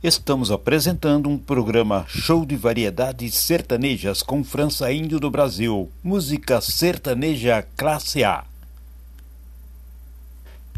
Estamos apresentando um programa show de variedades sertanejas com França Índio do Brasil. Música sertaneja classe A.